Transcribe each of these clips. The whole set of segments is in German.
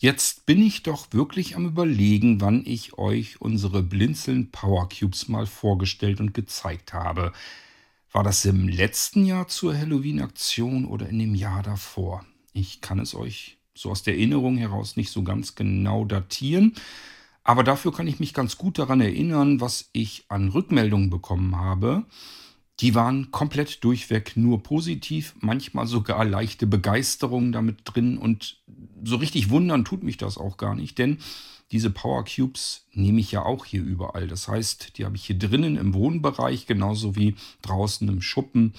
Jetzt bin ich doch wirklich am Überlegen, wann ich euch unsere Blinzeln Power Cubes mal vorgestellt und gezeigt habe. War das im letzten Jahr zur Halloween-Aktion oder in dem Jahr davor? Ich kann es euch so aus der Erinnerung heraus nicht so ganz genau datieren. Aber dafür kann ich mich ganz gut daran erinnern, was ich an Rückmeldungen bekommen habe. Die waren komplett durchweg nur positiv, manchmal sogar leichte Begeisterung damit drin und so richtig wundern tut mich das auch gar nicht, denn diese Power Cubes nehme ich ja auch hier überall. Das heißt, die habe ich hier drinnen im Wohnbereich genauso wie draußen im Schuppen,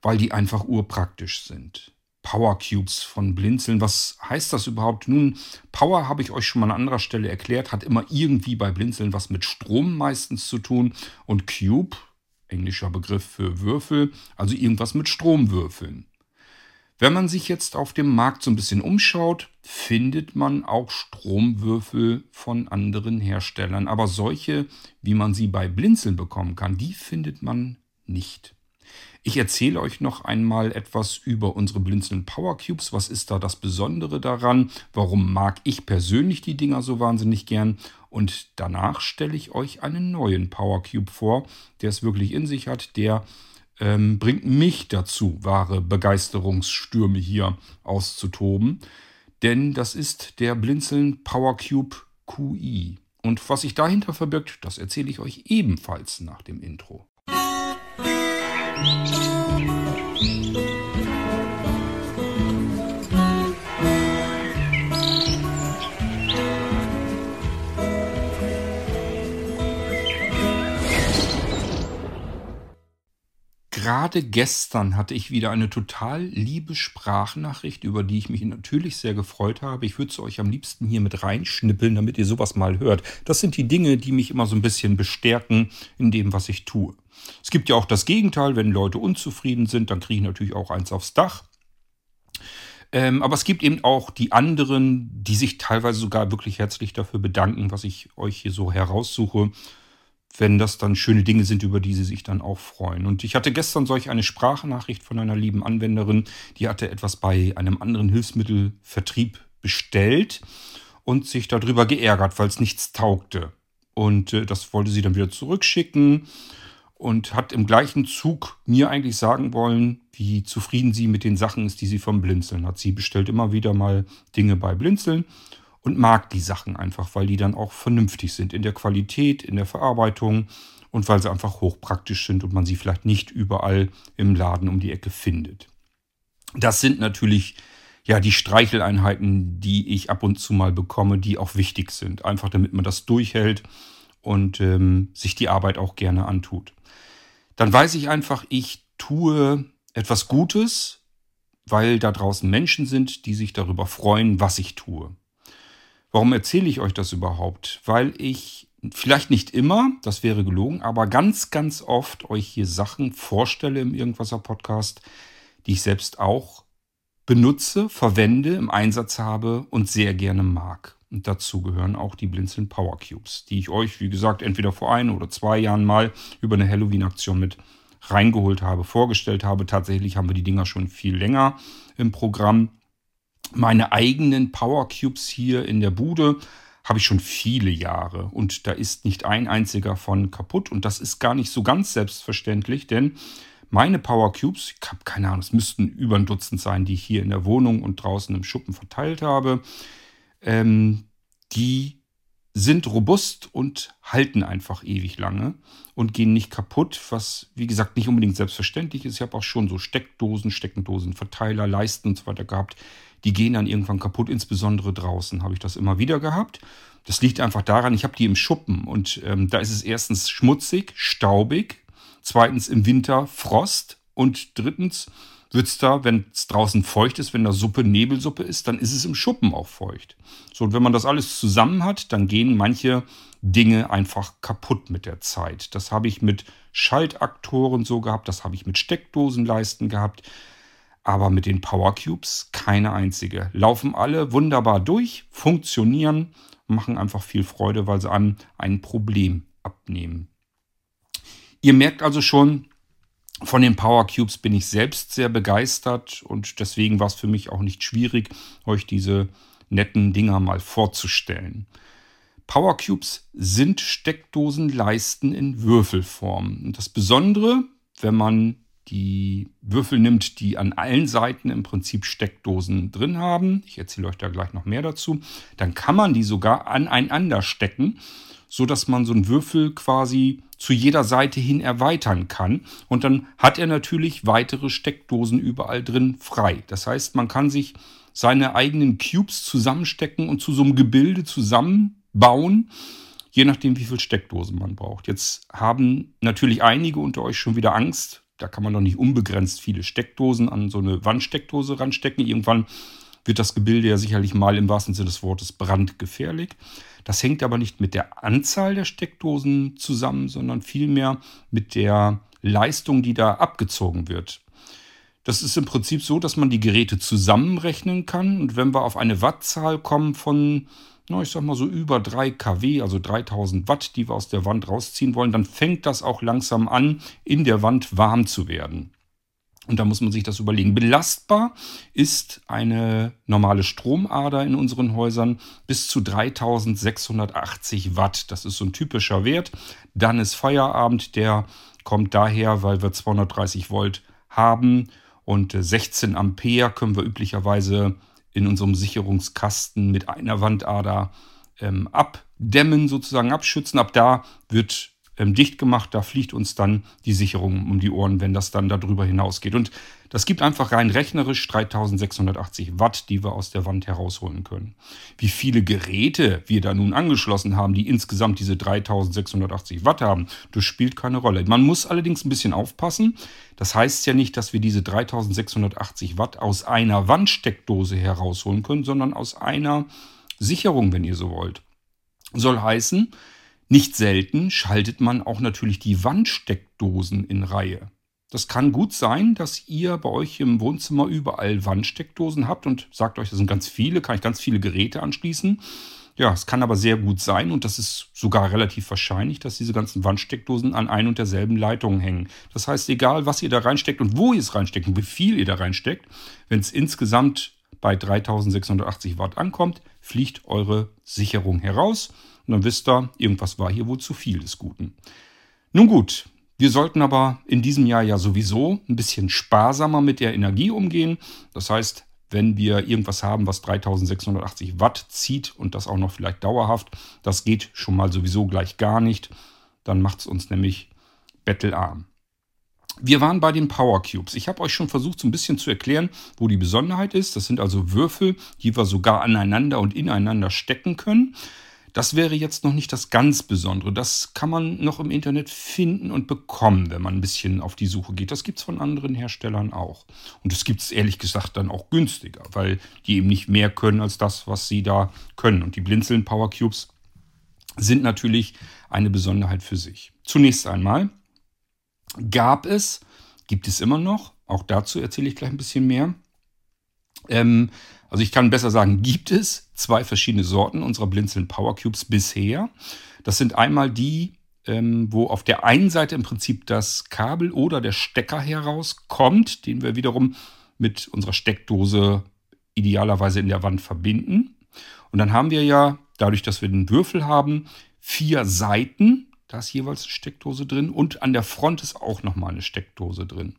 weil die einfach urpraktisch sind. Power Cubes von Blinzeln. Was heißt das überhaupt? Nun, Power habe ich euch schon mal an anderer Stelle erklärt, hat immer irgendwie bei Blinzeln was mit Strom meistens zu tun und Cube englischer Begriff für Würfel, also irgendwas mit Stromwürfeln. Wenn man sich jetzt auf dem Markt so ein bisschen umschaut, findet man auch Stromwürfel von anderen Herstellern. Aber solche, wie man sie bei Blinzeln bekommen kann, die findet man nicht. Ich erzähle euch noch einmal etwas über unsere Blinzeln Power Cubes. Was ist da das Besondere daran? Warum mag ich persönlich die Dinger so wahnsinnig gern? Und danach stelle ich euch einen neuen Power Cube vor, der es wirklich in sich hat. Der ähm, bringt mich dazu, wahre Begeisterungsstürme hier auszutoben. Denn das ist der Blinzeln Power Cube QI. Und was sich dahinter verbirgt, das erzähle ich euch ebenfalls nach dem Intro. Gerade gestern hatte ich wieder eine total liebe Sprachnachricht, über die ich mich natürlich sehr gefreut habe. Ich würde es euch am liebsten hier mit reinschnippeln, damit ihr sowas mal hört. Das sind die Dinge, die mich immer so ein bisschen bestärken in dem, was ich tue. Es gibt ja auch das Gegenteil, wenn Leute unzufrieden sind, dann kriege ich natürlich auch eins aufs Dach. Ähm, aber es gibt eben auch die anderen, die sich teilweise sogar wirklich herzlich dafür bedanken, was ich euch hier so heraussuche, wenn das dann schöne Dinge sind, über die sie sich dann auch freuen. Und ich hatte gestern solch eine Sprachnachricht von einer lieben Anwenderin, die hatte etwas bei einem anderen Hilfsmittelvertrieb bestellt und sich darüber geärgert, weil es nichts taugte. Und äh, das wollte sie dann wieder zurückschicken und hat im gleichen Zug mir eigentlich sagen wollen, wie zufrieden sie mit den Sachen ist, die sie vom Blinzeln hat. Sie bestellt immer wieder mal Dinge bei Blinzeln und mag die Sachen einfach, weil die dann auch vernünftig sind in der Qualität, in der Verarbeitung und weil sie einfach hochpraktisch sind und man sie vielleicht nicht überall im Laden um die Ecke findet. Das sind natürlich ja die Streicheleinheiten, die ich ab und zu mal bekomme, die auch wichtig sind, einfach damit man das durchhält und ähm, sich die Arbeit auch gerne antut dann weiß ich einfach, ich tue etwas Gutes, weil da draußen Menschen sind, die sich darüber freuen, was ich tue. Warum erzähle ich euch das überhaupt? Weil ich vielleicht nicht immer, das wäre gelogen, aber ganz, ganz oft euch hier Sachen vorstelle im Irgendwasser Podcast, die ich selbst auch benutze, verwende, im Einsatz habe und sehr gerne mag. Und dazu gehören auch die Blinzeln Power Cubes, die ich euch, wie gesagt, entweder vor ein oder zwei Jahren mal über eine Halloween-Aktion mit reingeholt habe, vorgestellt habe. Tatsächlich haben wir die Dinger schon viel länger im Programm. Meine eigenen Power Cubes hier in der Bude habe ich schon viele Jahre und da ist nicht ein einziger von kaputt und das ist gar nicht so ganz selbstverständlich, denn meine Power Cubes, ich habe keine Ahnung, es müssten über ein Dutzend sein, die ich hier in der Wohnung und draußen im Schuppen verteilt habe ähm, die sind robust und halten einfach ewig lange und gehen nicht kaputt, was wie gesagt nicht unbedingt selbstverständlich ist. Ich habe auch schon so Steckdosen, Steckendosen, Verteiler, Leisten und so weiter gehabt. Die gehen dann irgendwann kaputt, insbesondere draußen habe ich das immer wieder gehabt. Das liegt einfach daran, ich habe die im Schuppen und ähm, da ist es erstens schmutzig, staubig, zweitens im Winter Frost und drittens wird es da, wenn es draußen feucht ist, wenn da Suppe Nebelsuppe ist, dann ist es im Schuppen auch feucht. So, und wenn man das alles zusammen hat, dann gehen manche Dinge einfach kaputt mit der Zeit. Das habe ich mit Schaltaktoren so gehabt, das habe ich mit Steckdosenleisten gehabt, aber mit den Power Cubes keine einzige. Laufen alle wunderbar durch, funktionieren, machen einfach viel Freude, weil sie einem ein Problem abnehmen. Ihr merkt also schon, von den Power Cubes bin ich selbst sehr begeistert und deswegen war es für mich auch nicht schwierig, euch diese netten Dinger mal vorzustellen. Power Cubes sind Steckdosenleisten in Würfelform. Und das Besondere, wenn man die Würfel nimmt, die an allen Seiten im Prinzip Steckdosen drin haben, ich erzähle euch da gleich noch mehr dazu, dann kann man die sogar aneinander stecken, sodass man so einen Würfel quasi zu jeder Seite hin erweitern kann. Und dann hat er natürlich weitere Steckdosen überall drin frei. Das heißt, man kann sich seine eigenen Cubes zusammenstecken und zu so einem Gebilde zusammenbauen, je nachdem, wie viele Steckdosen man braucht. Jetzt haben natürlich einige unter euch schon wieder Angst. Da kann man doch nicht unbegrenzt viele Steckdosen an so eine Wandsteckdose ranstecken. Irgendwann wird das Gebilde ja sicherlich mal im wahrsten Sinne des Wortes brandgefährlich. Das hängt aber nicht mit der Anzahl der Steckdosen zusammen, sondern vielmehr mit der Leistung, die da abgezogen wird. Das ist im Prinzip so, dass man die Geräte zusammenrechnen kann. Und wenn wir auf eine Wattzahl kommen von, na, ich sag mal so über 3 kW, also 3000 Watt, die wir aus der Wand rausziehen wollen, dann fängt das auch langsam an, in der Wand warm zu werden. Und da muss man sich das überlegen. Belastbar ist eine normale Stromader in unseren Häusern bis zu 3680 Watt. Das ist so ein typischer Wert. Dann ist Feierabend. Der kommt daher, weil wir 230 Volt haben und 16 Ampere können wir üblicherweise in unserem Sicherungskasten mit einer Wandader ähm, abdämmen, sozusagen abschützen. Ab da wird ähm, dicht gemacht, da fliegt uns dann die Sicherung um die Ohren, wenn das dann darüber hinausgeht. Und das gibt einfach rein rechnerisch 3680 Watt, die wir aus der Wand herausholen können. Wie viele Geräte wir da nun angeschlossen haben, die insgesamt diese 3680 Watt haben, das spielt keine Rolle. Man muss allerdings ein bisschen aufpassen. Das heißt ja nicht, dass wir diese 3680 Watt aus einer Wandsteckdose herausholen können, sondern aus einer Sicherung, wenn ihr so wollt. Soll heißen, nicht selten schaltet man auch natürlich die Wandsteckdosen in Reihe. Das kann gut sein, dass ihr bei euch im Wohnzimmer überall Wandsteckdosen habt und sagt euch, das sind ganz viele, kann ich ganz viele Geräte anschließen. Ja, es kann aber sehr gut sein und das ist sogar relativ wahrscheinlich, dass diese ganzen Wandsteckdosen an ein und derselben Leitung hängen. Das heißt, egal was ihr da reinsteckt und wo ihr es reinsteckt und wie viel ihr da reinsteckt, wenn es insgesamt bei 3680 Watt ankommt, fliegt eure Sicherung heraus und dann wisst ihr, irgendwas war hier wohl zu viel des Guten. Nun gut, wir sollten aber in diesem Jahr ja sowieso ein bisschen sparsamer mit der Energie umgehen. Das heißt, wenn wir irgendwas haben, was 3680 Watt zieht und das auch noch vielleicht dauerhaft, das geht schon mal sowieso gleich gar nicht. Dann macht es uns nämlich bettelarm. Wir waren bei den Power Cubes. Ich habe euch schon versucht, so ein bisschen zu erklären, wo die Besonderheit ist. Das sind also Würfel, die wir sogar aneinander und ineinander stecken können. Das wäre jetzt noch nicht das ganz Besondere. Das kann man noch im Internet finden und bekommen, wenn man ein bisschen auf die Suche geht. Das gibt es von anderen Herstellern auch. Und das gibt es ehrlich gesagt dann auch günstiger, weil die eben nicht mehr können als das, was sie da können. Und die Blinzeln Power Cubes sind natürlich eine Besonderheit für sich. Zunächst einmal gab es, gibt es immer noch, auch dazu erzähle ich gleich ein bisschen mehr, ähm, also ich kann besser sagen, gibt es zwei verschiedene Sorten unserer Blinzeln Power Cubes bisher. Das sind einmal die, ähm, wo auf der einen Seite im Prinzip das Kabel oder der Stecker herauskommt, den wir wiederum mit unserer Steckdose idealerweise in der Wand verbinden. Und dann haben wir ja, dadurch, dass wir den Würfel haben, vier Seiten. Da ist jeweils eine Steckdose drin und an der Front ist auch nochmal eine Steckdose drin.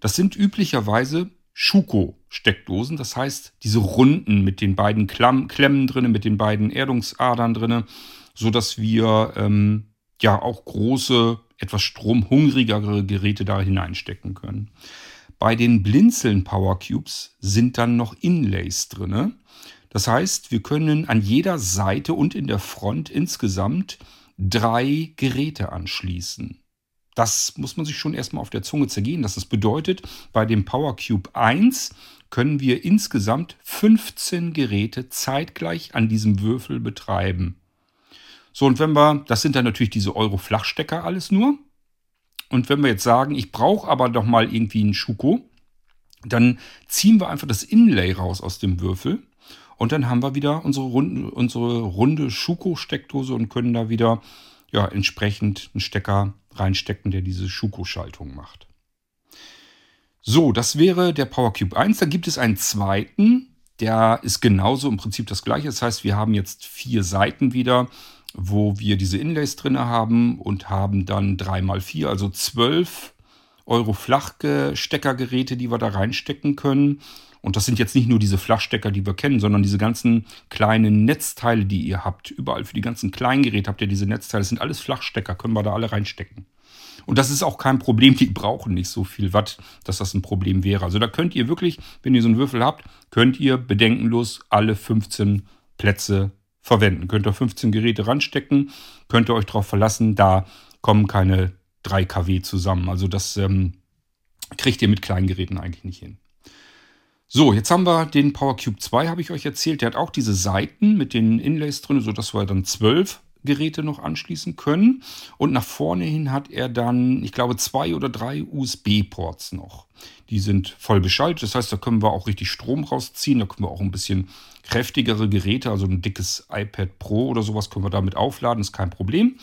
Das sind üblicherweise Schuko-Steckdosen. Das heißt, diese runden mit den beiden Klamm Klemmen drin, mit den beiden Erdungsadern drin, sodass wir ähm, ja auch große, etwas stromhungrigere Geräte da hineinstecken können. Bei den Blinzeln Power Cubes sind dann noch Inlays drin. Das heißt, wir können an jeder Seite und in der Front insgesamt drei Geräte anschließen. Das muss man sich schon erstmal auf der Zunge zergehen. Das bedeutet, bei dem Power Cube 1 können wir insgesamt 15 Geräte zeitgleich an diesem Würfel betreiben. So, und wenn wir, das sind dann natürlich diese Euro-Flachstecker alles nur. Und wenn wir jetzt sagen, ich brauche aber doch mal irgendwie einen Schuko, dann ziehen wir einfach das Inlay raus aus dem Würfel. Und dann haben wir wieder unsere, runde, unsere runde Schuko-Steckdose und können da wieder ja, entsprechend einen Stecker reinstecken, der diese Schuko-Schaltung macht. So, das wäre der PowerCube 1. Dann gibt es einen zweiten, der ist genauso im Prinzip das gleiche. Das heißt, wir haben jetzt vier Seiten wieder, wo wir diese Inlays drin haben und haben dann 3x4, also 12 Euro Flachsteckergeräte, die wir da reinstecken können. Und das sind jetzt nicht nur diese Flachstecker, die wir kennen, sondern diese ganzen kleinen Netzteile, die ihr habt. Überall für die ganzen kleinen Geräte habt ihr diese Netzteile. Das sind alles Flachstecker, können wir da alle reinstecken. Und das ist auch kein Problem, die brauchen nicht so viel Watt, dass das ein Problem wäre. Also da könnt ihr wirklich, wenn ihr so einen Würfel habt, könnt ihr bedenkenlos alle 15 Plätze verwenden. Könnt ihr 15 Geräte ranstecken, könnt ihr euch darauf verlassen, da kommen keine 3 kW zusammen. Also das ähm, kriegt ihr mit kleinen Geräten eigentlich nicht hin. So, jetzt haben wir den PowerCube 2, habe ich euch erzählt. Der hat auch diese Seiten mit den Inlays drin, sodass wir dann 12 Geräte noch anschließen können. Und nach vorne hin hat er dann, ich glaube, zwei oder drei USB-Ports noch. Die sind voll beschaltet. Das heißt, da können wir auch richtig Strom rausziehen. Da können wir auch ein bisschen kräftigere Geräte, also ein dickes iPad Pro oder sowas, können wir damit aufladen. Ist kein Problem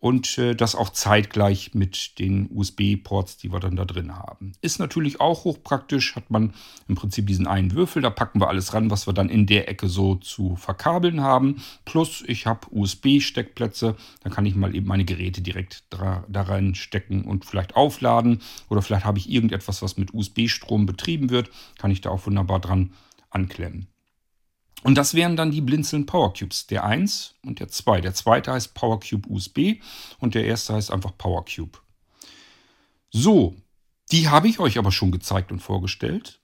und äh, das auch zeitgleich mit den USB-Ports, die wir dann da drin haben. Ist natürlich auch hochpraktisch, hat man im Prinzip diesen einen Würfel, da packen wir alles ran, was wir dann in der Ecke so zu verkabeln haben. Plus ich habe USB-Steckplätze, da kann ich mal eben meine Geräte direkt da, da reinstecken und vielleicht aufladen oder vielleicht habe ich irgendetwas, was mit USB-Strom betrieben wird, kann ich da auch wunderbar dran anklemmen. Und das wären dann die Blinzeln Power Cubes. Der 1 und der 2. Der zweite heißt Power Cube USB und der erste heißt einfach Power Cube. So, die habe ich euch aber schon gezeigt und vorgestellt.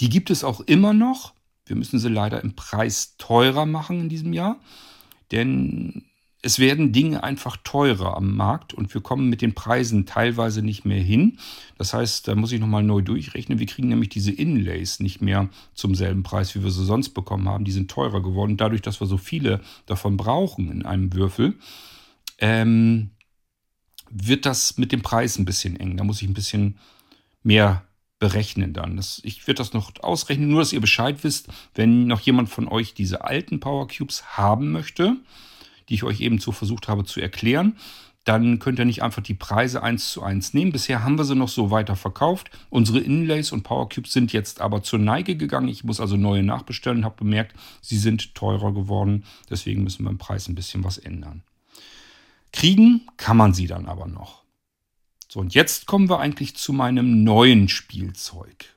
Die gibt es auch immer noch. Wir müssen sie leider im Preis teurer machen in diesem Jahr. Denn es werden Dinge einfach teurer am Markt und wir kommen mit den Preisen teilweise nicht mehr hin. Das heißt, da muss ich nochmal neu durchrechnen. Wir kriegen nämlich diese Inlays nicht mehr zum selben Preis, wie wir sie sonst bekommen haben. Die sind teurer geworden. Dadurch, dass wir so viele davon brauchen in einem Würfel, ähm, wird das mit dem Preis ein bisschen eng. Da muss ich ein bisschen mehr berechnen dann. Das, ich werde das noch ausrechnen, nur dass ihr Bescheid wisst, wenn noch jemand von euch diese alten Power Cubes haben möchte die ich euch eben so versucht habe zu erklären, dann könnt ihr nicht einfach die Preise eins zu eins nehmen. Bisher haben wir sie noch so weiter verkauft. Unsere Inlays und Power Cubes sind jetzt aber zur Neige gegangen. Ich muss also neue nachbestellen, habe bemerkt, sie sind teurer geworden. Deswegen müssen wir im Preis ein bisschen was ändern. Kriegen kann man sie dann aber noch. So, und jetzt kommen wir eigentlich zu meinem neuen Spielzeug.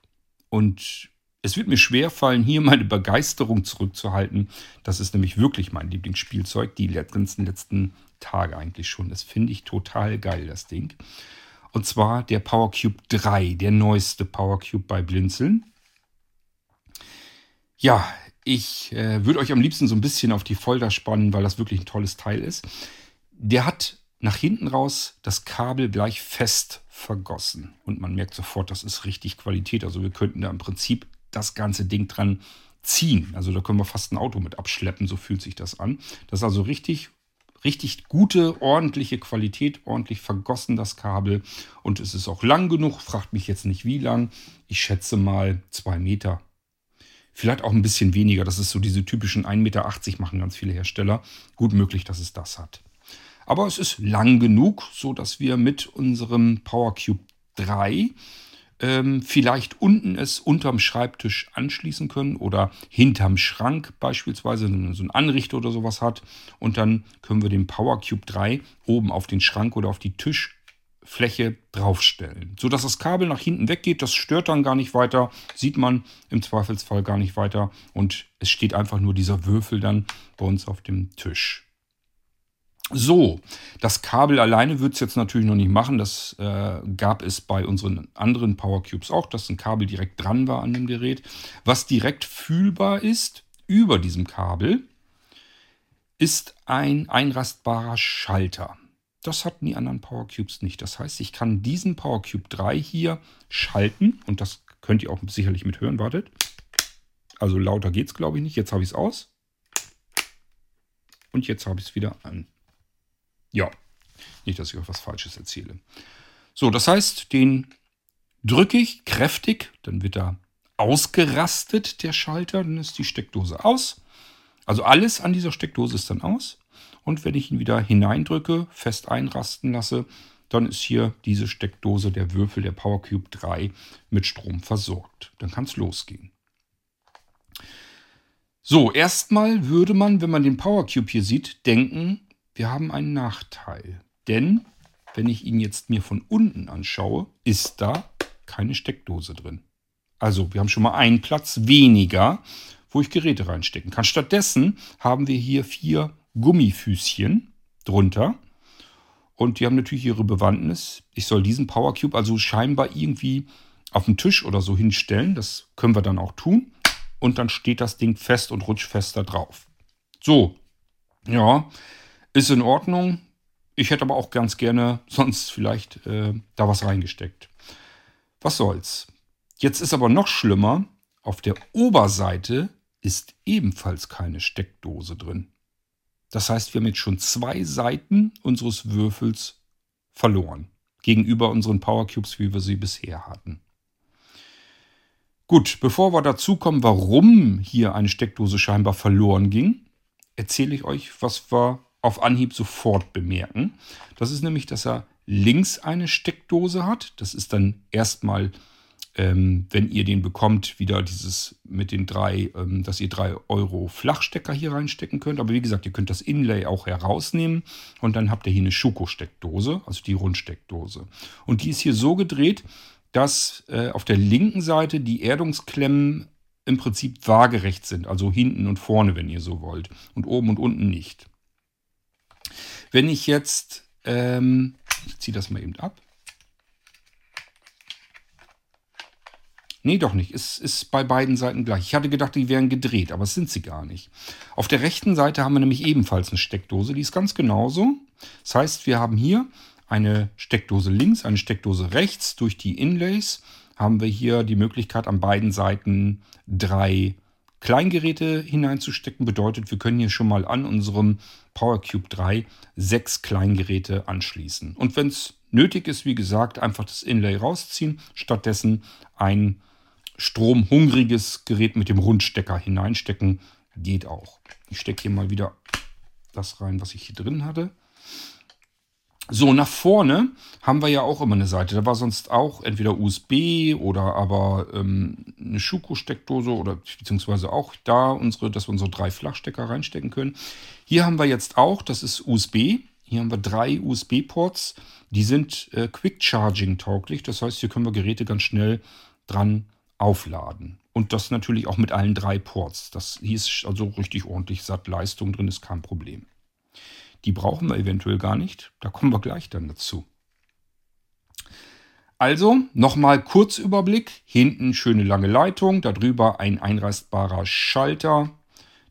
Und es wird mir schwer fallen, hier meine Begeisterung zurückzuhalten. Das ist nämlich wirklich mein Lieblingsspielzeug, die ganzen letzten Tage eigentlich schon. Das finde ich total geil, das Ding. Und zwar der PowerCube 3, der neueste PowerCube bei Blinzeln. Ja, ich äh, würde euch am liebsten so ein bisschen auf die Folter spannen, weil das wirklich ein tolles Teil ist. Der hat nach hinten raus das Kabel gleich fest vergossen. Und man merkt sofort, das ist richtig Qualität. Also wir könnten da im Prinzip das ganze Ding dran ziehen. Also da können wir fast ein Auto mit abschleppen, so fühlt sich das an. Das ist also richtig, richtig gute, ordentliche Qualität, ordentlich vergossen das Kabel. Und es ist auch lang genug, fragt mich jetzt nicht wie lang. Ich schätze mal zwei Meter. Vielleicht auch ein bisschen weniger. Das ist so diese typischen 1,80 Meter machen ganz viele Hersteller. Gut möglich, dass es das hat. Aber es ist lang genug, so dass wir mit unserem PowerCube 3 ähm, vielleicht unten es unterm Schreibtisch anschließen können oder hinterm Schrank beispielsweise so ein Anrichter oder sowas hat. Und dann können wir den Power Cube 3 oben auf den Schrank oder auf die Tischfläche draufstellen. So dass das Kabel nach hinten weggeht, das stört dann gar nicht weiter, sieht man im Zweifelsfall gar nicht weiter und es steht einfach nur dieser Würfel dann bei uns auf dem Tisch. So, das Kabel alleine wird es jetzt natürlich noch nicht machen. Das äh, gab es bei unseren anderen Power Cubes auch, dass ein Kabel direkt dran war an dem Gerät. Was direkt fühlbar ist über diesem Kabel, ist ein einrastbarer Schalter. Das hatten die anderen Power Cubes nicht. Das heißt, ich kann diesen Power Cube 3 hier schalten und das könnt ihr auch sicherlich mithören. Wartet. Also lauter geht es, glaube ich, nicht. Jetzt habe ich es aus. Und jetzt habe ich es wieder an. Ja, nicht, dass ich euch was Falsches erzähle. So, das heißt, den drücke ich kräftig, dann wird er ausgerastet, der Schalter, dann ist die Steckdose aus. Also alles an dieser Steckdose ist dann aus. Und wenn ich ihn wieder hineindrücke, fest einrasten lasse, dann ist hier diese Steckdose, der Würfel der PowerCube 3 mit Strom versorgt. Dann kann es losgehen. So, erstmal würde man, wenn man den Power Cube hier sieht, denken, wir haben einen Nachteil. Denn, wenn ich ihn jetzt mir von unten anschaue, ist da keine Steckdose drin. Also, wir haben schon mal einen Platz weniger, wo ich Geräte reinstecken kann. Stattdessen haben wir hier vier Gummifüßchen drunter. Und die haben natürlich ihre Bewandtnis. Ich soll diesen Power Cube also scheinbar irgendwie auf den Tisch oder so hinstellen. Das können wir dann auch tun. Und dann steht das Ding fest und rutscht fest da drauf. So, ja, ist in Ordnung. Ich hätte aber auch ganz gerne sonst vielleicht äh, da was reingesteckt. Was soll's. Jetzt ist aber noch schlimmer. Auf der Oberseite ist ebenfalls keine Steckdose drin. Das heißt, wir haben jetzt schon zwei Seiten unseres Würfels verloren. Gegenüber unseren Power Cubes, wie wir sie bisher hatten. Gut, bevor wir dazu kommen, warum hier eine Steckdose scheinbar verloren ging, erzähle ich euch, was wir auf Anhieb sofort bemerken. Das ist nämlich, dass er links eine Steckdose hat. Das ist dann erstmal ähm, wenn ihr den bekommt, wieder dieses mit den drei, ähm, dass ihr drei Euro Flachstecker hier reinstecken könnt. Aber wie gesagt, ihr könnt das Inlay auch herausnehmen und dann habt ihr hier eine Schuko-Steckdose, also die Rundsteckdose. Und die ist hier so gedreht, dass äh, auf der linken Seite die Erdungsklemmen im Prinzip waagerecht sind, also hinten und vorne, wenn ihr so wollt, und oben und unten nicht. Wenn ich jetzt, ähm, ich ziehe das mal eben ab, Nee, doch nicht. Es ist bei beiden Seiten gleich. Ich hatte gedacht, die wären gedreht, aber es sind sie gar nicht. Auf der rechten Seite haben wir nämlich ebenfalls eine Steckdose. Die ist ganz genauso. Das heißt, wir haben hier eine Steckdose links, eine Steckdose rechts. Durch die Inlays haben wir hier die Möglichkeit, an beiden Seiten drei Kleingeräte hineinzustecken. Bedeutet, wir können hier schon mal an unserem PowerCube 3 sechs Kleingeräte anschließen. Und wenn es nötig ist, wie gesagt, einfach das Inlay rausziehen. Stattdessen ein stromhungriges Gerät mit dem Rundstecker hineinstecken. Geht auch. Ich stecke hier mal wieder das rein, was ich hier drin hatte. So, nach vorne haben wir ja auch immer eine Seite. Da war sonst auch entweder USB oder aber ähm, eine Schuko-Steckdose oder beziehungsweise auch da unsere, dass wir unsere drei Flachstecker reinstecken können. Hier haben wir jetzt auch, das ist USB. Hier haben wir drei USB-Ports. Die sind äh, Quick Charging tauglich. Das heißt, hier können wir Geräte ganz schnell dran aufladen. Und das natürlich auch mit allen drei Ports. Das hier ist also richtig ordentlich satt Leistung drin, ist kein Problem. Die brauchen wir eventuell gar nicht. Da kommen wir gleich dann dazu. Also nochmal Kurzüberblick. Hinten schöne lange Leitung, darüber ein einreißbarer Schalter,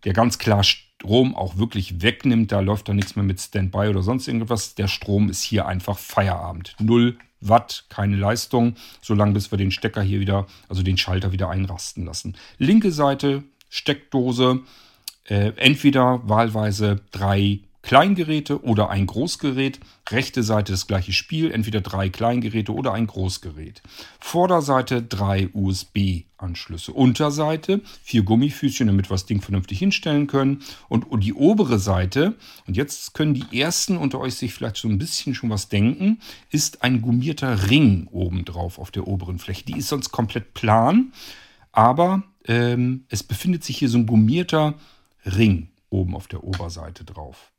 der ganz klar Strom auch wirklich wegnimmt. Da läuft da nichts mehr mit Standby oder sonst irgendwas. Der Strom ist hier einfach Feierabend. Null Watt, keine Leistung, solange bis wir den Stecker hier wieder, also den Schalter wieder einrasten lassen. Linke Seite, Steckdose, äh, entweder wahlweise drei Kleingeräte oder ein Großgerät. Rechte Seite das gleiche Spiel, entweder drei Kleingeräte oder ein Großgerät. Vorderseite drei USB-Anschlüsse. Unterseite vier Gummifüßchen, damit wir das Ding vernünftig hinstellen können. Und die obere Seite, und jetzt können die ersten unter euch sich vielleicht so ein bisschen schon was denken, ist ein gummierter Ring oben drauf auf der oberen Fläche. Die ist sonst komplett plan, aber ähm, es befindet sich hier so ein gummierter Ring oben auf der Oberseite drauf.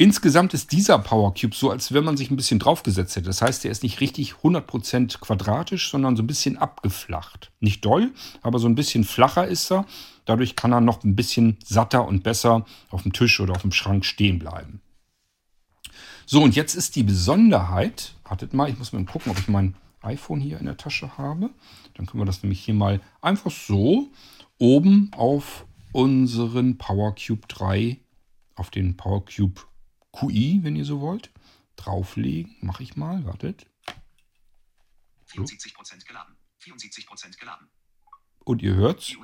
Insgesamt ist dieser Power Cube so, als wenn man sich ein bisschen draufgesetzt hätte. Das heißt, er ist nicht richtig 100% quadratisch, sondern so ein bisschen abgeflacht. Nicht doll, aber so ein bisschen flacher ist er. Dadurch kann er noch ein bisschen satter und besser auf dem Tisch oder auf dem Schrank stehen bleiben. So, und jetzt ist die Besonderheit, wartet mal, ich muss mal gucken, ob ich mein iPhone hier in der Tasche habe. Dann können wir das nämlich hier mal einfach so oben auf unseren Power Cube 3, auf den Power Cube QI, wenn ihr so wollt, drauflegen. Mache ich mal, wartet. 74% geladen. 74% geladen. Und ihr hört's.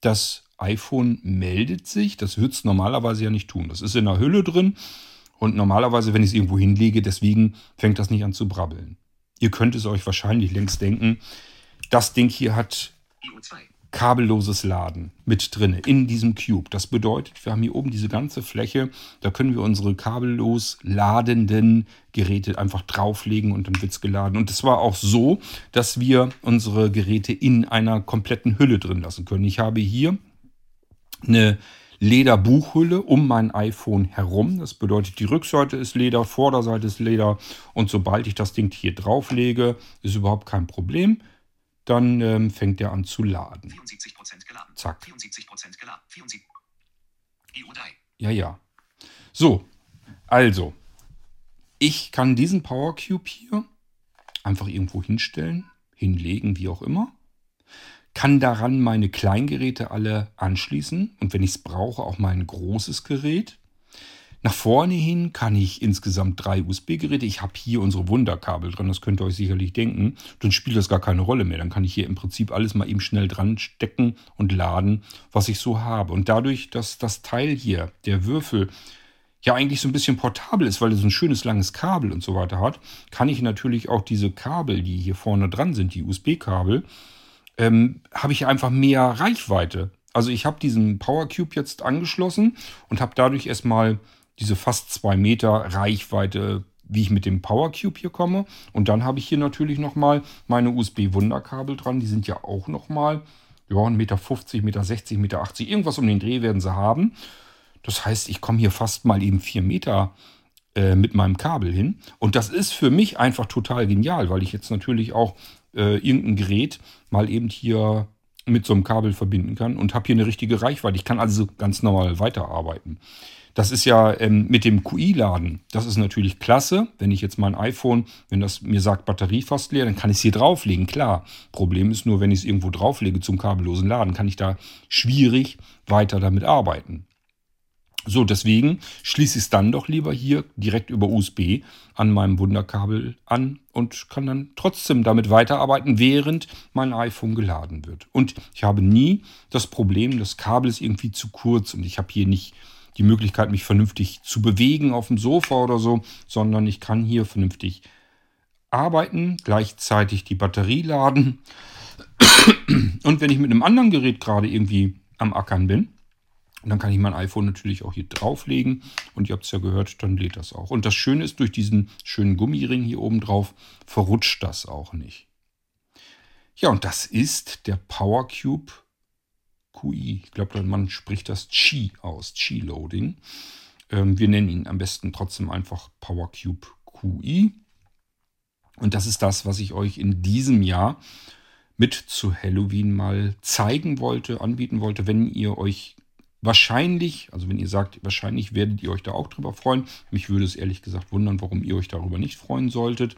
Das iPhone meldet sich. Das wird es normalerweise ja nicht tun. Das ist in der Hülle drin. Und normalerweise, wenn ich es irgendwo hinlege, deswegen fängt das nicht an zu brabbeln. Ihr könnt es euch wahrscheinlich längst denken. Das Ding hier hat kabelloses Laden mit drin in diesem Cube. Das bedeutet, wir haben hier oben diese ganze Fläche, da können wir unsere kabellos ladenden Geräte einfach drauflegen und dann wird es geladen. Und es war auch so, dass wir unsere Geräte in einer kompletten Hülle drin lassen können. Ich habe hier eine Lederbuchhülle um mein iPhone herum. Das bedeutet, die Rückseite ist Leder, Vorderseite ist Leder. Und sobald ich das Ding hier drauflege, ist überhaupt kein Problem. Dann ähm, fängt er an zu laden. 74% geladen. Zack. 74% geladen. 74. Ja, ja. So, also, ich kann diesen Power Cube hier einfach irgendwo hinstellen, hinlegen, wie auch immer kann daran meine Kleingeräte alle anschließen und wenn ich es brauche, auch mein großes Gerät. Nach vorne hin kann ich insgesamt drei USB-Geräte. Ich habe hier unsere Wunderkabel dran, das könnt ihr euch sicherlich denken. Dann spielt das gar keine Rolle mehr. Dann kann ich hier im Prinzip alles mal eben schnell dran stecken und laden, was ich so habe. Und dadurch, dass das Teil hier, der Würfel, ja eigentlich so ein bisschen portabel ist, weil er so ein schönes langes Kabel und so weiter hat, kann ich natürlich auch diese Kabel, die hier vorne dran sind, die USB-Kabel, ähm, habe ich einfach mehr Reichweite. Also ich habe diesen Power Cube jetzt angeschlossen und habe dadurch erstmal diese fast zwei Meter Reichweite, wie ich mit dem Power Cube hier komme. Und dann habe ich hier natürlich nochmal meine USB-Wunderkabel dran. Die sind ja auch nochmal ja, 1,50 Meter, 1,60 Meter, 1,80 Meter, irgendwas um den Dreh werden sie haben. Das heißt, ich komme hier fast mal eben 4 Meter äh, mit meinem Kabel hin. Und das ist für mich einfach total genial, weil ich jetzt natürlich auch äh, irgendein Gerät mal eben hier mit so einem Kabel verbinden kann und habe hier eine richtige Reichweite. Ich kann also ganz normal weiterarbeiten. Das ist ja ähm, mit dem QI-Laden, das ist natürlich klasse. Wenn ich jetzt mein iPhone, wenn das mir sagt Batterie fast leer, dann kann ich es hier drauflegen, klar. Problem ist nur, wenn ich es irgendwo drauflege zum kabellosen Laden, kann ich da schwierig weiter damit arbeiten. So, deswegen schließe ich es dann doch lieber hier direkt über USB an meinem Wunderkabel an und kann dann trotzdem damit weiterarbeiten, während mein iPhone geladen wird. Und ich habe nie das Problem, das Kabel ist irgendwie zu kurz und ich habe hier nicht die Möglichkeit, mich vernünftig zu bewegen auf dem Sofa oder so, sondern ich kann hier vernünftig arbeiten, gleichzeitig die Batterie laden. Und wenn ich mit einem anderen Gerät gerade irgendwie am Ackern bin, und dann kann ich mein iPhone natürlich auch hier drauflegen. Und ihr habt es ja gehört, dann lädt das auch. Und das Schöne ist, durch diesen schönen Gummiring hier oben drauf verrutscht das auch nicht. Ja, und das ist der PowerCube QI. Ich glaube, man spricht das Qi aus, Qi Loading. Ähm, wir nennen ihn am besten trotzdem einfach PowerCube QI. Und das ist das, was ich euch in diesem Jahr mit zu Halloween mal zeigen wollte, anbieten wollte, wenn ihr euch Wahrscheinlich, also wenn ihr sagt, wahrscheinlich werdet ihr euch da auch drüber freuen. Mich würde es ehrlich gesagt wundern, warum ihr euch darüber nicht freuen solltet.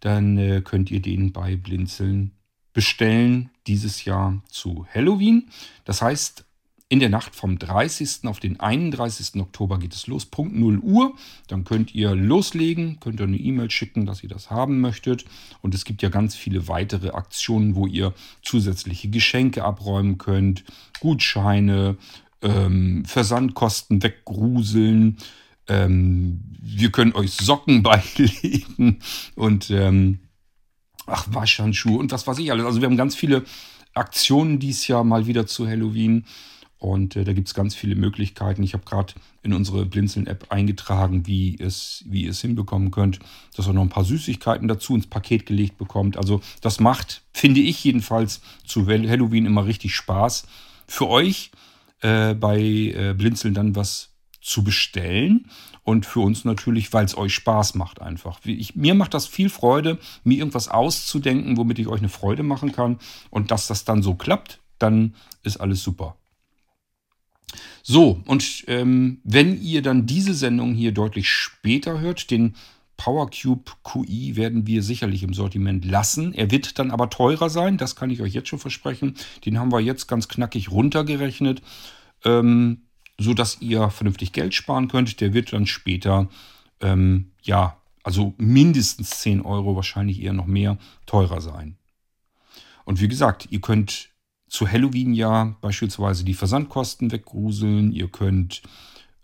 Dann äh, könnt ihr den bei Blinzeln bestellen dieses Jahr zu Halloween. Das heißt, in der Nacht vom 30. auf den 31. Oktober geht es los, Punkt 0 Uhr. Dann könnt ihr loslegen, könnt ihr eine E-Mail schicken, dass ihr das haben möchtet. Und es gibt ja ganz viele weitere Aktionen, wo ihr zusätzliche Geschenke abräumen könnt, Gutscheine, ähm, Versandkosten weggruseln. Ähm, wir können euch Socken beilegen und ähm, ach, Waschhandschuhe und was weiß ich alles. Also wir haben ganz viele Aktionen dieses Jahr mal wieder zu Halloween. Und äh, da gibt es ganz viele Möglichkeiten. Ich habe gerade in unsere Blinzeln-App eingetragen, wie, es, wie ihr es hinbekommen könnt, dass ihr noch ein paar Süßigkeiten dazu ins Paket gelegt bekommt. Also das macht, finde ich jedenfalls, zu Halloween immer richtig Spaß. Für euch äh, bei äh, Blinzeln dann was zu bestellen. Und für uns natürlich, weil es euch Spaß macht einfach. Ich, mir macht das viel Freude, mir irgendwas auszudenken, womit ich euch eine Freude machen kann. Und dass das dann so klappt, dann ist alles super. So, und ähm, wenn ihr dann diese Sendung hier deutlich später hört, den PowerCube QI werden wir sicherlich im Sortiment lassen. Er wird dann aber teurer sein, das kann ich euch jetzt schon versprechen. Den haben wir jetzt ganz knackig runtergerechnet, ähm, sodass ihr vernünftig Geld sparen könnt. Der wird dann später, ähm, ja, also mindestens 10 Euro, wahrscheinlich eher noch mehr, teurer sein. Und wie gesagt, ihr könnt zu Halloween ja beispielsweise die Versandkosten weggruseln. Ihr könnt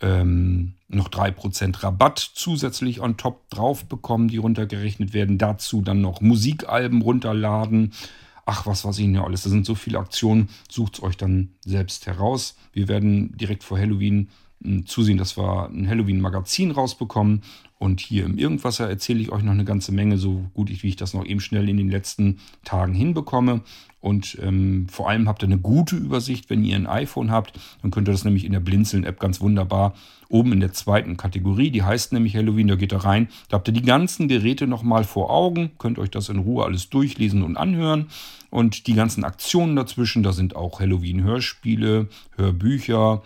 ähm, noch 3% Rabatt zusätzlich on top drauf bekommen, die runtergerechnet werden. Dazu dann noch Musikalben runterladen. ach, was weiß ich denn ja alles. Da sind so viele Aktionen, sucht es euch dann selbst heraus. Wir werden direkt vor Halloween hm, zusehen, dass wir ein Halloween-Magazin rausbekommen. Und hier im Irgendwasser erzähle ich euch noch eine ganze Menge, so gut wie ich das noch eben schnell in den letzten Tagen hinbekomme. Und ähm, vor allem habt ihr eine gute Übersicht, wenn ihr ein iPhone habt. Dann könnt ihr das nämlich in der Blinzeln-App ganz wunderbar oben in der zweiten Kategorie. Die heißt nämlich Halloween, da geht ihr rein. Da habt ihr die ganzen Geräte nochmal vor Augen. Könnt euch das in Ruhe alles durchlesen und anhören. Und die ganzen Aktionen dazwischen, da sind auch Halloween-Hörspiele, Hörbücher,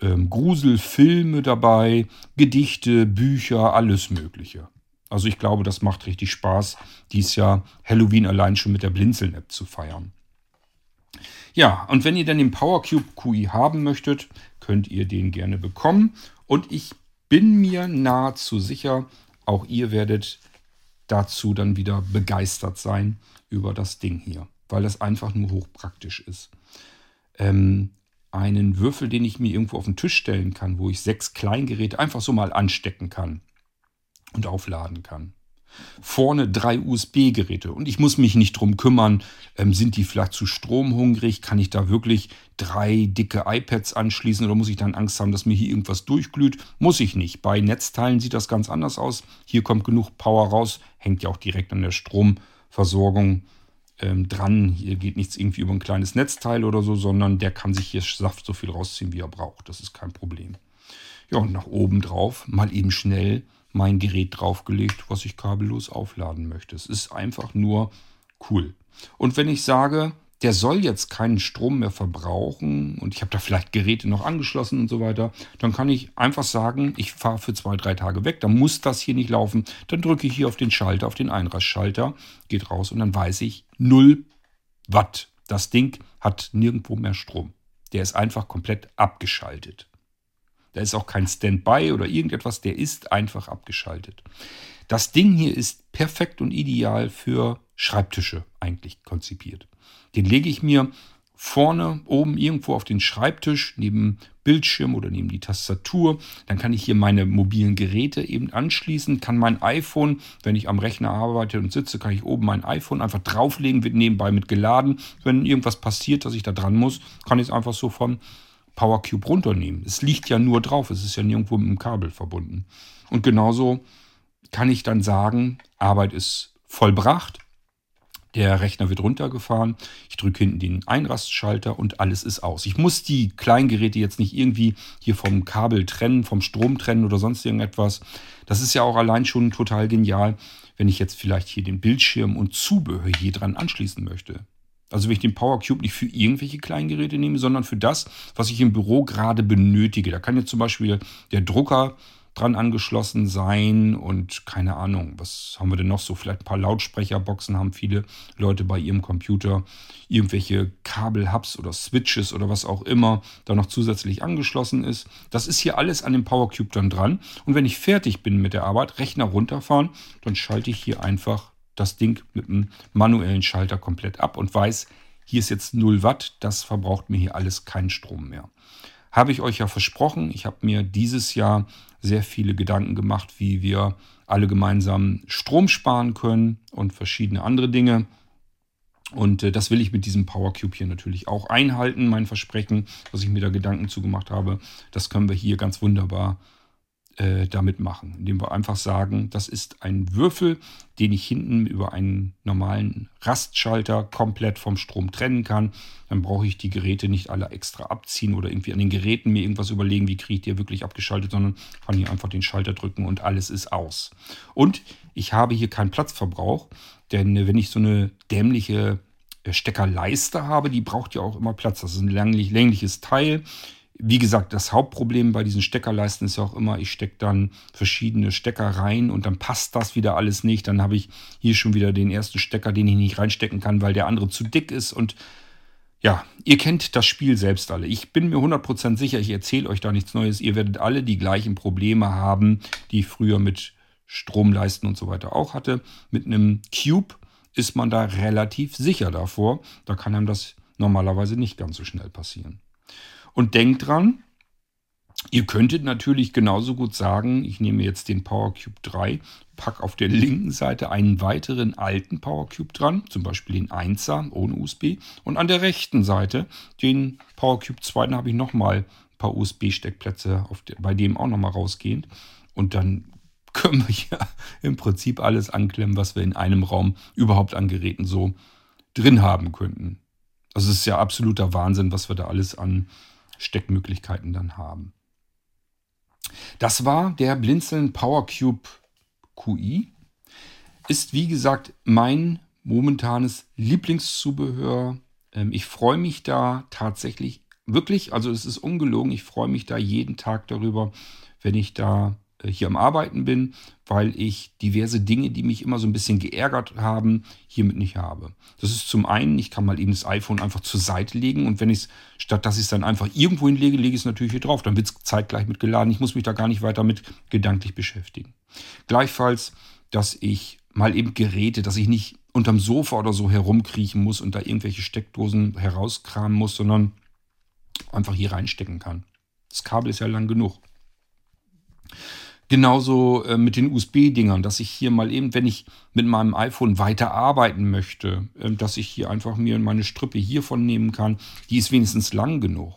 ähm, Gruselfilme dabei, Gedichte, Bücher, alles Mögliche. Also ich glaube, das macht richtig Spaß, dies Jahr Halloween allein schon mit der Blinzeln-App zu feiern. Ja, und wenn ihr dann den PowerCube QI haben möchtet, könnt ihr den gerne bekommen. Und ich bin mir nahezu sicher, auch ihr werdet dazu dann wieder begeistert sein über das Ding hier, weil das einfach nur hochpraktisch ist. Ähm, einen Würfel, den ich mir irgendwo auf den Tisch stellen kann, wo ich sechs Kleingeräte einfach so mal anstecken kann und aufladen kann. Vorne drei USB-Geräte und ich muss mich nicht drum kümmern, ähm, sind die vielleicht zu stromhungrig, kann ich da wirklich drei dicke iPads anschließen oder muss ich dann Angst haben, dass mir hier irgendwas durchglüht? Muss ich nicht. Bei Netzteilen sieht das ganz anders aus. Hier kommt genug Power raus, hängt ja auch direkt an der Stromversorgung ähm, dran. Hier geht nichts irgendwie über ein kleines Netzteil oder so, sondern der kann sich hier Saft so viel rausziehen, wie er braucht. Das ist kein Problem. Ja, und nach oben drauf mal eben schnell mein Gerät draufgelegt, was ich kabellos aufladen möchte. Es ist einfach nur cool. Und wenn ich sage, der soll jetzt keinen Strom mehr verbrauchen und ich habe da vielleicht Geräte noch angeschlossen und so weiter, dann kann ich einfach sagen, ich fahre für zwei, drei Tage weg, dann muss das hier nicht laufen. Dann drücke ich hier auf den Schalter, auf den Einrastschalter, geht raus und dann weiß ich 0 Watt. Das Ding hat nirgendwo mehr Strom. Der ist einfach komplett abgeschaltet. Da ist auch kein Standby oder irgendetwas, der ist einfach abgeschaltet. Das Ding hier ist perfekt und ideal für Schreibtische eigentlich konzipiert. Den lege ich mir vorne oben irgendwo auf den Schreibtisch neben Bildschirm oder neben die Tastatur. Dann kann ich hier meine mobilen Geräte eben anschließen, kann mein iPhone, wenn ich am Rechner arbeite und sitze, kann ich oben mein iPhone einfach drauflegen, wird nebenbei mit geladen. Wenn irgendwas passiert, dass ich da dran muss, kann ich es einfach so von PowerCube runternehmen. Es liegt ja nur drauf, es ist ja nirgendwo mit dem Kabel verbunden. Und genauso kann ich dann sagen, Arbeit ist vollbracht. Der Rechner wird runtergefahren. Ich drücke hinten den Einrastschalter und alles ist aus. Ich muss die Kleingeräte jetzt nicht irgendwie hier vom Kabel trennen, vom Strom trennen oder sonst irgendetwas. Das ist ja auch allein schon total genial, wenn ich jetzt vielleicht hier den Bildschirm und Zubehör hier dran anschließen möchte. Also wenn ich den Power Cube nicht für irgendwelche Kleingeräte nehme, sondern für das, was ich im Büro gerade benötige. Da kann jetzt zum Beispiel der Drucker dran angeschlossen sein und keine Ahnung, was haben wir denn noch so? Vielleicht ein paar Lautsprecherboxen haben viele Leute bei ihrem Computer. Irgendwelche Kabelhubs oder Switches oder was auch immer da noch zusätzlich angeschlossen ist. Das ist hier alles an dem Power Cube dann dran. Und wenn ich fertig bin mit der Arbeit, Rechner runterfahren, dann schalte ich hier einfach das Ding mit einem manuellen Schalter komplett ab und weiß, hier ist jetzt 0 Watt, das verbraucht mir hier alles keinen Strom mehr. Habe ich euch ja versprochen, ich habe mir dieses Jahr sehr viele Gedanken gemacht, wie wir alle gemeinsam Strom sparen können und verschiedene andere Dinge. Und äh, das will ich mit diesem Power Cube hier natürlich auch einhalten, mein Versprechen, was ich mir da Gedanken zugemacht habe. Das können wir hier ganz wunderbar äh, damit machen, indem wir einfach sagen, das ist ein Würfel, den ich hinten über einen normalen Rastschalter komplett vom Strom trennen kann. Dann brauche ich die Geräte nicht alle extra abziehen oder irgendwie an den Geräten mir irgendwas überlegen, wie kriege ich die wirklich abgeschaltet, sondern kann hier einfach den Schalter drücken und alles ist aus. Und ich habe hier keinen Platzverbrauch, denn äh, wenn ich so eine dämliche äh, Steckerleiste habe, die braucht ja auch immer Platz. Das ist ein länglich, längliches Teil. Wie gesagt, das Hauptproblem bei diesen Steckerleisten ist ja auch immer, ich stecke dann verschiedene Stecker rein und dann passt das wieder alles nicht. Dann habe ich hier schon wieder den ersten Stecker, den ich nicht reinstecken kann, weil der andere zu dick ist. Und ja, ihr kennt das Spiel selbst alle. Ich bin mir 100% sicher, ich erzähle euch da nichts Neues. Ihr werdet alle die gleichen Probleme haben, die ich früher mit Stromleisten und so weiter auch hatte. Mit einem Cube ist man da relativ sicher davor. Da kann einem das normalerweise nicht ganz so schnell passieren. Und denkt dran, Ihr könntet natürlich genauso gut sagen, ich nehme jetzt den PowerCube 3, pack auf der linken Seite einen weiteren alten PowerCube dran, zum Beispiel den 1er ohne USB, und an der rechten Seite den PowerCube 2, dann habe ich nochmal ein paar USB-Steckplätze, bei dem auch nochmal rausgehend. Und dann können wir ja im Prinzip alles anklemmen, was wir in einem Raum überhaupt an Geräten so drin haben könnten. Also es ist ja absoluter Wahnsinn, was wir da alles an Steckmöglichkeiten dann haben. Das war der Blinzeln PowerCube QI. Ist wie gesagt mein momentanes Lieblingszubehör. Ähm, ich freue mich da tatsächlich wirklich, also es ist ungelogen, ich freue mich da jeden Tag darüber, wenn ich da hier am Arbeiten bin, weil ich diverse Dinge, die mich immer so ein bisschen geärgert haben, hiermit nicht habe. Das ist zum einen, ich kann mal eben das iPhone einfach zur Seite legen und wenn ich es, statt dass ich es dann einfach irgendwo hinlege, lege ich es natürlich hier drauf. Dann wird es zeitgleich mit geladen. Ich muss mich da gar nicht weiter mit gedanklich beschäftigen. Gleichfalls, dass ich mal eben Geräte, dass ich nicht unterm Sofa oder so herumkriechen muss und da irgendwelche Steckdosen herauskramen muss, sondern einfach hier reinstecken kann. Das Kabel ist ja lang genug. Genauso äh, mit den USB-Dingern, dass ich hier mal eben, wenn ich mit meinem iPhone weiter arbeiten möchte, äh, dass ich hier einfach mir meine Strippe hiervon nehmen kann. Die ist wenigstens lang genug.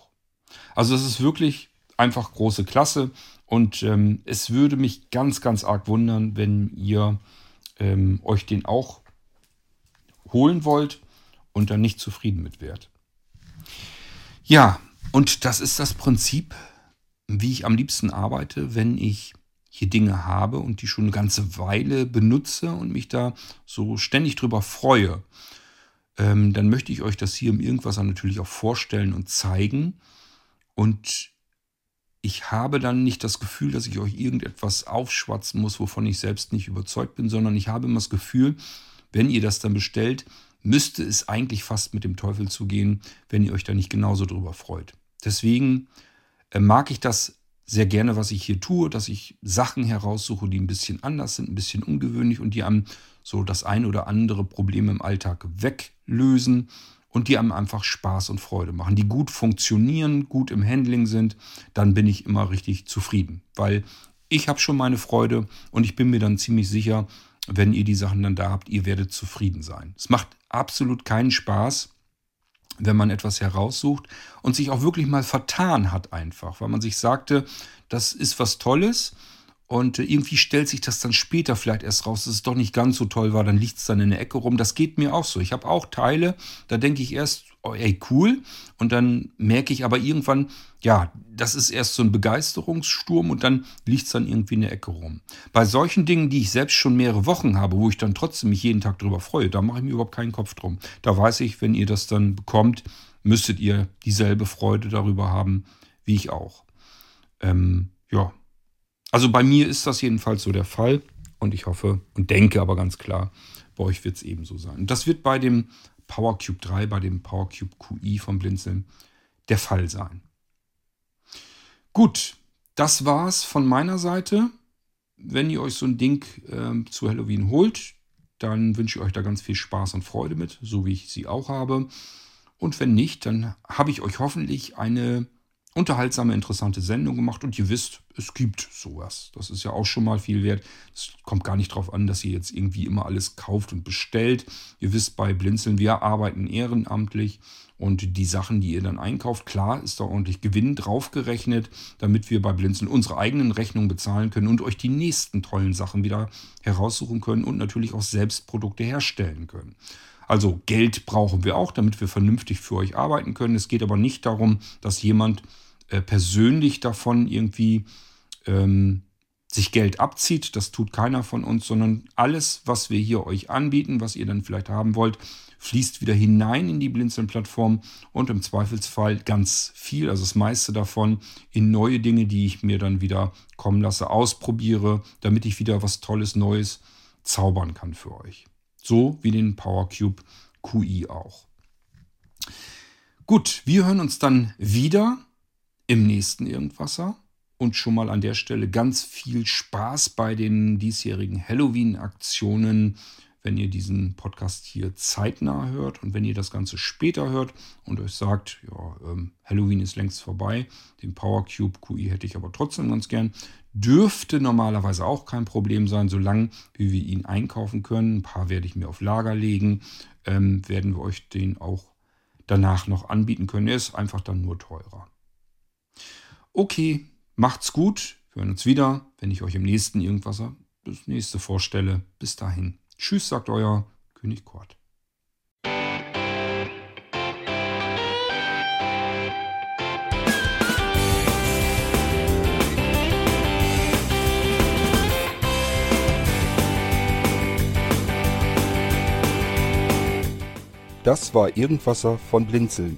Also es ist wirklich einfach große Klasse und ähm, es würde mich ganz, ganz arg wundern, wenn ihr ähm, euch den auch holen wollt und dann nicht zufrieden mit wärt. Ja, und das ist das Prinzip, wie ich am liebsten arbeite, wenn ich hier Dinge habe und die schon eine ganze Weile benutze und mich da so ständig drüber freue, ähm, dann möchte ich euch das hier im Irgendwas natürlich auch vorstellen und zeigen. Und ich habe dann nicht das Gefühl, dass ich euch irgendetwas aufschwatzen muss, wovon ich selbst nicht überzeugt bin, sondern ich habe immer das Gefühl, wenn ihr das dann bestellt, müsste es eigentlich fast mit dem Teufel zugehen, wenn ihr euch da nicht genauso drüber freut. Deswegen äh, mag ich das sehr gerne, was ich hier tue, dass ich Sachen heraussuche, die ein bisschen anders sind, ein bisschen ungewöhnlich und die einem so das ein oder andere Problem im Alltag weglösen und die einem einfach Spaß und Freude machen, die gut funktionieren, gut im Handling sind, dann bin ich immer richtig zufrieden, weil ich habe schon meine Freude und ich bin mir dann ziemlich sicher, wenn ihr die Sachen dann da habt, ihr werdet zufrieden sein. Es macht absolut keinen Spaß, wenn man etwas heraussucht und sich auch wirklich mal vertan hat einfach, weil man sich sagte, das ist was Tolles und irgendwie stellt sich das dann später vielleicht erst raus, dass es doch nicht ganz so toll war, dann liegt es dann in der Ecke rum. Das geht mir auch so. Ich habe auch Teile, da denke ich erst, ey, cool. Und dann merke ich aber irgendwann, ja, das ist erst so ein Begeisterungssturm und dann liegt es dann irgendwie in der Ecke rum. Bei solchen Dingen, die ich selbst schon mehrere Wochen habe, wo ich dann trotzdem mich jeden Tag drüber freue, da mache ich mir überhaupt keinen Kopf drum. Da weiß ich, wenn ihr das dann bekommt, müsstet ihr dieselbe Freude darüber haben, wie ich auch. Ähm, ja. Also bei mir ist das jedenfalls so der Fall und ich hoffe und denke aber ganz klar, bei euch wird es ebenso sein. Und das wird bei dem PowerCube 3, bei dem PowerCube QI vom Blinzeln der Fall sein. Gut, das war's von meiner Seite. Wenn ihr euch so ein Ding äh, zu Halloween holt, dann wünsche ich euch da ganz viel Spaß und Freude mit, so wie ich sie auch habe. Und wenn nicht, dann habe ich euch hoffentlich eine unterhaltsame, interessante Sendung gemacht und ihr wisst, es gibt sowas. Das ist ja auch schon mal viel wert. Es kommt gar nicht darauf an, dass ihr jetzt irgendwie immer alles kauft und bestellt. Ihr wisst, bei Blinzeln, wir arbeiten ehrenamtlich und die Sachen, die ihr dann einkauft, klar ist da ordentlich Gewinn draufgerechnet, damit wir bei Blinzeln unsere eigenen Rechnungen bezahlen können und euch die nächsten tollen Sachen wieder heraussuchen können und natürlich auch selbst Produkte herstellen können. Also Geld brauchen wir auch, damit wir vernünftig für euch arbeiten können. Es geht aber nicht darum, dass jemand äh, persönlich davon irgendwie ähm, sich Geld abzieht. Das tut keiner von uns, sondern alles, was wir hier euch anbieten, was ihr dann vielleicht haben wollt, fließt wieder hinein in die Blinzeln-Plattform und im Zweifelsfall ganz viel, also das meiste davon, in neue Dinge, die ich mir dann wieder kommen lasse, ausprobiere, damit ich wieder was Tolles, Neues zaubern kann für euch. So wie den PowerCube QI auch. Gut, wir hören uns dann wieder im nächsten Irgendwasser. Und schon mal an der Stelle ganz viel Spaß bei den diesjährigen Halloween-Aktionen wenn ihr diesen Podcast hier zeitnah hört und wenn ihr das Ganze später hört und euch sagt, ja, ähm, Halloween ist längst vorbei, den Power Cube QI hätte ich aber trotzdem ganz gern, dürfte normalerweise auch kein Problem sein, solange wie wir ihn einkaufen können. Ein paar werde ich mir auf Lager legen, ähm, werden wir euch den auch danach noch anbieten können. Er ist einfach dann nur teurer. Okay, macht's gut. Wir hören uns wieder, wenn ich euch im nächsten irgendwas das nächste vorstelle. Bis dahin. Tschüss, sagt euer König Kort. Das war Irgendwasser von Blinzeln.